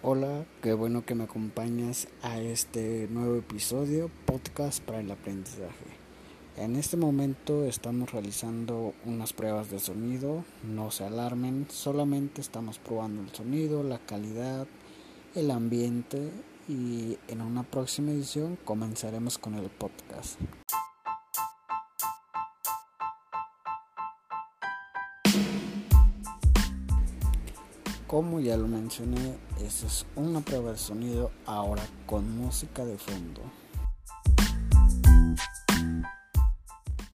Hola, qué bueno que me acompañas a este nuevo episodio, podcast para el aprendizaje. En este momento estamos realizando unas pruebas de sonido, no se alarmen, solamente estamos probando el sonido, la calidad, el ambiente y en una próxima edición comenzaremos con el podcast. Como ya lo mencioné, esta es una prueba de sonido ahora con música de fondo.